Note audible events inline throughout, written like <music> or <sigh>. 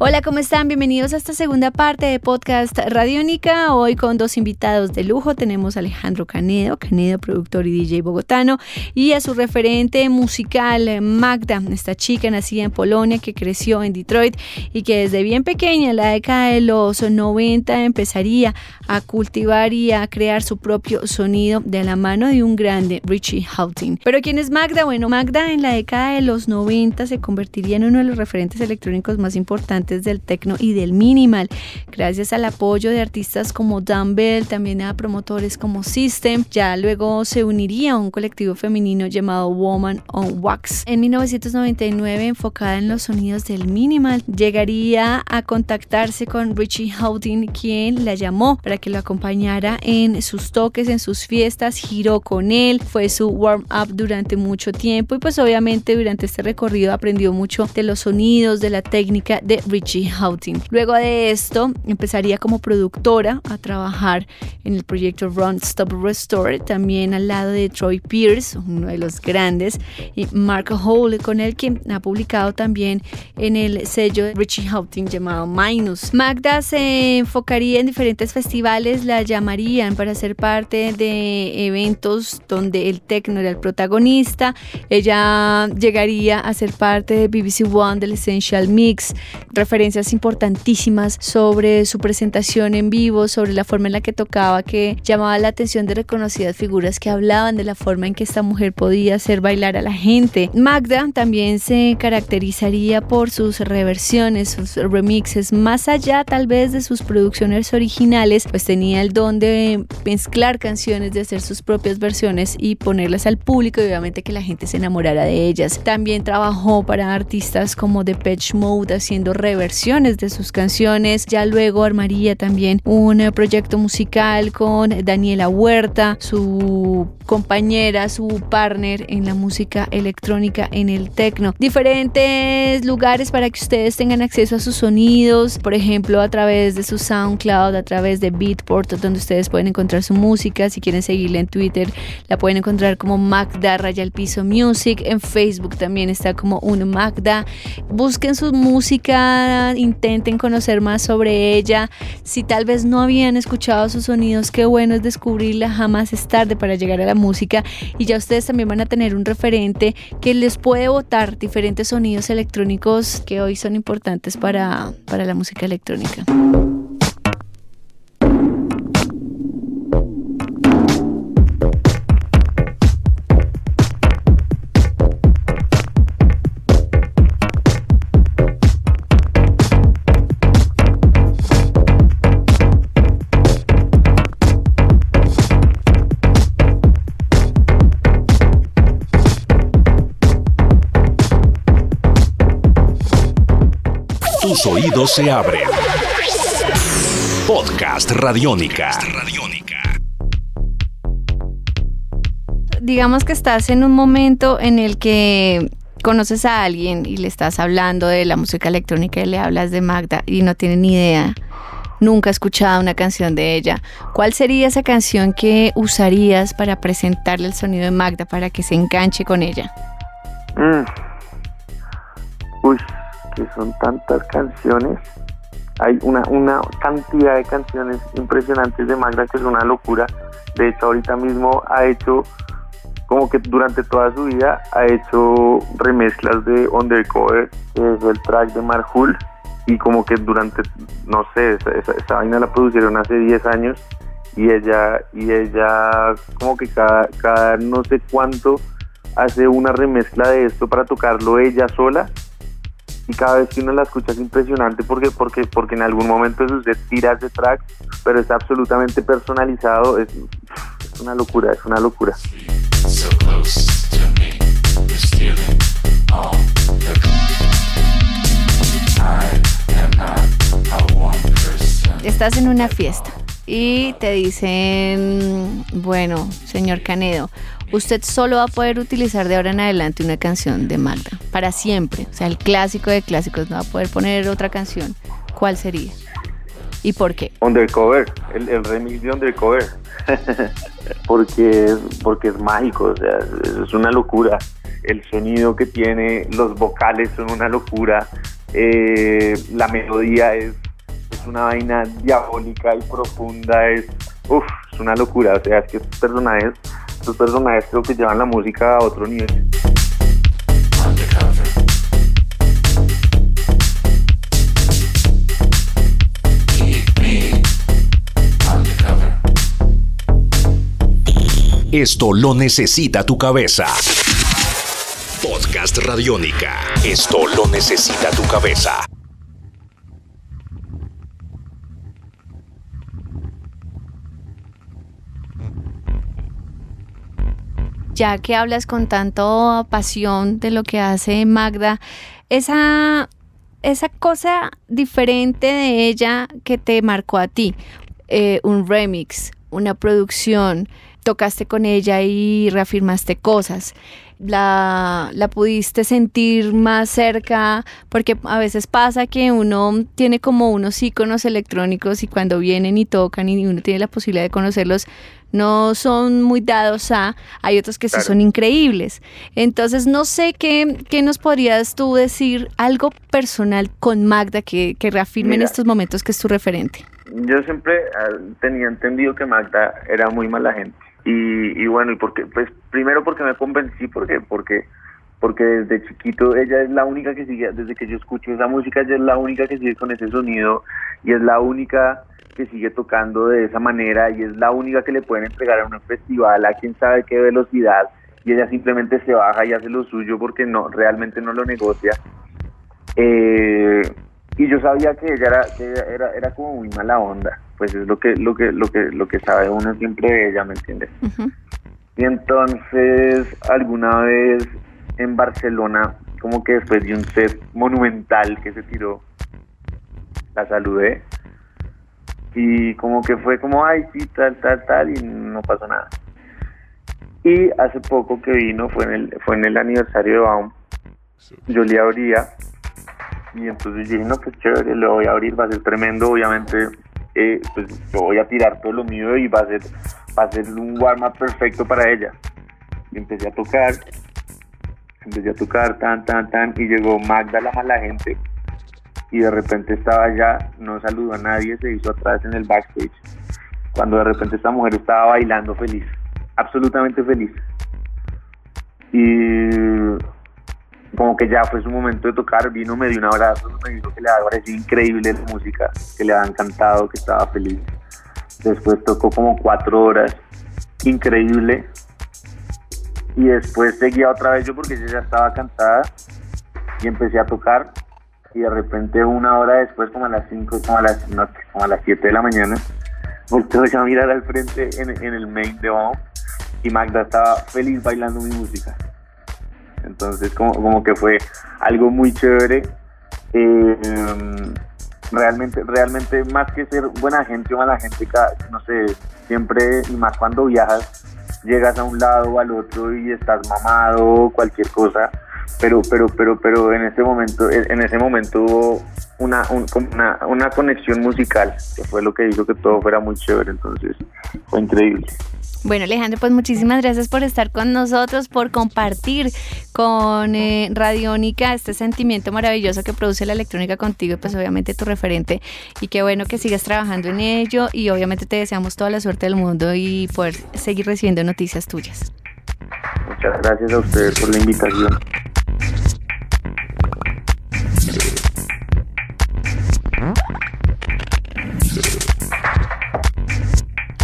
Hola, ¿cómo están? Bienvenidos a esta segunda parte de Podcast Radiónica. Hoy con dos invitados de lujo. Tenemos a Alejandro Canedo, Canedo, productor y DJ bogotano, y a su referente musical, Magda, esta chica nacida en Polonia que creció en Detroit y que desde bien pequeña, en la década de los 90, empezaría a cultivar y a crear su propio sonido de la mano de un grande, Richie Houghton. Pero ¿quién es Magda? Bueno, Magda en la década de los 90 se convertiría en uno de los referentes electrónicos más importantes del techno y del minimal, gracias al apoyo de artistas como Dumbbell, también a promotores como System. Ya luego se uniría a un colectivo femenino llamado Woman on Wax. En 1999, enfocada en los sonidos del minimal, llegaría a contactarse con Richie Houghton, quien la llamó para que lo acompañara en sus toques, en sus fiestas, giró con él, fue su warm-up durante mucho tiempo y pues obviamente durante este recorrido aprendió mucho de los sonidos, de la técnica de Richie Richie Houghton. Luego de esto empezaría como productora a trabajar en el proyecto Run Stop Restore, también al lado de Troy Pierce, uno de los grandes, y Mark Hole, con el que ha publicado también en el sello Richie Houghton llamado Minus. Magda se enfocaría en diferentes festivales, la llamarían para ser parte de eventos donde el techno era el protagonista. Ella llegaría a ser parte de BBC One del Essential Mix, referencias importantísimas sobre su presentación en vivo, sobre la forma en la que tocaba, que llamaba la atención de reconocidas figuras que hablaban de la forma en que esta mujer podía hacer bailar a la gente. Magda también se caracterizaría por sus reversiones, sus remixes, más allá tal vez de sus producciones originales, pues tenía el don de mezclar canciones, de hacer sus propias versiones y ponerlas al público y obviamente que la gente se enamorara de ellas. También trabajó para artistas como Depeche Mode haciendo reversiones versiones de sus canciones. Ya luego armaría también un eh, proyecto musical con Daniela Huerta, su compañera, su partner en la música electrónica, en el techno. Diferentes lugares para que ustedes tengan acceso a sus sonidos, por ejemplo, a través de su SoundCloud, a través de Beatport, donde ustedes pueden encontrar su música. Si quieren seguirla en Twitter, la pueden encontrar como Magda Raya al Piso Music. En Facebook también está como un Magda. Busquen su música intenten conocer más sobre ella. Si tal vez no habían escuchado sus sonidos, qué bueno es descubrirla, jamás es tarde para llegar a la música y ya ustedes también van a tener un referente que les puede botar diferentes sonidos electrónicos que hoy son importantes para, para la música electrónica. Tus oídos se abren. Podcast Radiónica. Digamos que estás en un momento en el que conoces a alguien y le estás hablando de la música electrónica y le hablas de Magda y no tiene ni idea. Nunca ha escuchado una canción de ella. ¿Cuál sería esa canción que usarías para presentarle el sonido de Magda para que se enganche con ella? Mm. Uy, que son tantas canciones. Hay una, una cantidad de canciones impresionantes de Magda que es una locura. De hecho, ahorita mismo ha hecho, como que durante toda su vida, ha hecho remezclas de Undercover, que es el track de Marhul. Y como que durante, no sé, esa, esa, vaina la producieron hace 10 años. Y ella, y ella como que cada, cada no sé cuánto hace una remezcla de esto para tocarlo ella sola y cada vez que uno la escucha es impresionante porque, porque, porque en algún momento usted tira ese track, pero es absolutamente personalizado, es, es una locura, es una locura. Estás en una fiesta y te dicen, bueno, señor Canedo, usted solo va a poder utilizar de ahora en adelante una canción de Magda, para siempre. O sea, el clásico de clásicos, no va a poder poner otra canción. ¿Cuál sería? ¿Y por qué? Undercover, el, remix de Undercover. <laughs> porque, es, porque es mágico, o sea, es una locura. El sonido que tiene, los vocales son una locura. Eh, la melodía es, es una vaina diabólica y profunda, es, uf, es una locura. O sea, es que estos personajes, estos personajes creo que llevan la música a otro nivel. Esto lo necesita tu cabeza. Podcast Radiónica. Esto lo necesita tu cabeza. Ya que hablas con tanto pasión de lo que hace Magda, esa, esa cosa diferente de ella que te marcó a ti, eh, un remix, una producción, tocaste con ella y reafirmaste cosas. La, la, pudiste sentir más cerca, porque a veces pasa que uno tiene como unos iconos electrónicos y cuando vienen y tocan y uno tiene la posibilidad de conocerlos, no son muy dados a, hay otros que sí son increíbles. Entonces, no sé qué, qué, nos podrías tú decir, algo personal con Magda que, que reafirme en estos momentos que es tu referente. Yo siempre ah, tenía entendido que Magda era muy mala gente y, y bueno, y porque, pues primero porque me convencí, porque, porque, porque desde chiquito ella es la única que sigue, desde que yo escucho esa música, ella es la única que sigue con ese sonido y es la única que sigue tocando de esa manera y es la única que le pueden entregar a un festival a quien sabe qué velocidad y ella simplemente se baja y hace lo suyo porque no realmente no lo negocia. Eh, y yo sabía que ella era, que era, era como muy mala onda pues es lo que lo que lo que lo que sabe uno siempre de ella me entiendes y entonces alguna vez en Barcelona como que después de un set monumental que se tiró la saludé y como que fue como ay sí tal tal tal y no pasó nada y hace poco que vino fue en el fue en el aniversario de Baum yo le abría y entonces dije no pues chévere le voy a abrir va a ser tremendo obviamente eh, pues yo voy a tirar todo lo mío y va a ser, va a ser un warm-up perfecto para ella. Y empecé a tocar, empecé a tocar tan, tan, tan, y llegó Magda la mala gente, y de repente estaba allá, no saludó a nadie, se hizo atrás en el backstage, cuando de repente esta mujer estaba bailando feliz, absolutamente feliz. Y como que ya fue su momento de tocar, vino, me dio un abrazo, me dijo que le había parecido increíble la música, que le había encantado, que estaba feliz. Después tocó como cuatro horas, increíble. Y después seguía otra vez yo porque yo ya estaba cansada y empecé a tocar. Y de repente una hora después, como a las cinco, como a las, no, como a las 7 de la mañana, volteo a mirar al frente en, el main de Bomb y Magda estaba feliz bailando mi música. Entonces como, como que fue algo muy chévere. Eh, realmente, realmente más que ser buena gente o mala gente, no sé, siempre y más cuando viajas, llegas a un lado o al otro y estás mamado, cualquier cosa, pero, pero, pero, pero en ese momento, en ese momento hubo una, una, una conexión musical, que fue lo que hizo que todo fuera muy chévere, entonces fue increíble. Bueno, Alejandro, pues muchísimas gracias por estar con nosotros, por compartir con eh, Radiónica este sentimiento maravilloso que produce la electrónica contigo y pues obviamente tu referente. Y qué bueno que sigas trabajando en ello y obviamente te deseamos toda la suerte del mundo y poder seguir recibiendo noticias tuyas. Muchas gracias a ustedes por la invitación.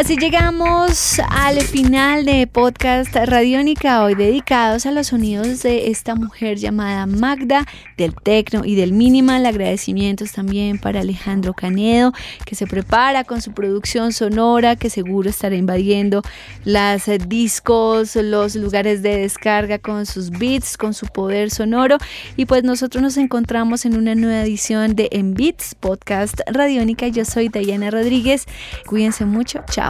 Así llegamos al final de podcast Radiónica, hoy dedicados a los sonidos de esta mujer llamada Magda, del tecno y del minimal. Agradecimientos también para Alejandro Canedo, que se prepara con su producción sonora, que seguro estará invadiendo las discos, los lugares de descarga con sus beats, con su poder sonoro. Y pues nosotros nos encontramos en una nueva edición de En Beats, podcast Radiónica. Yo soy Diana Rodríguez. Cuídense mucho. Chao.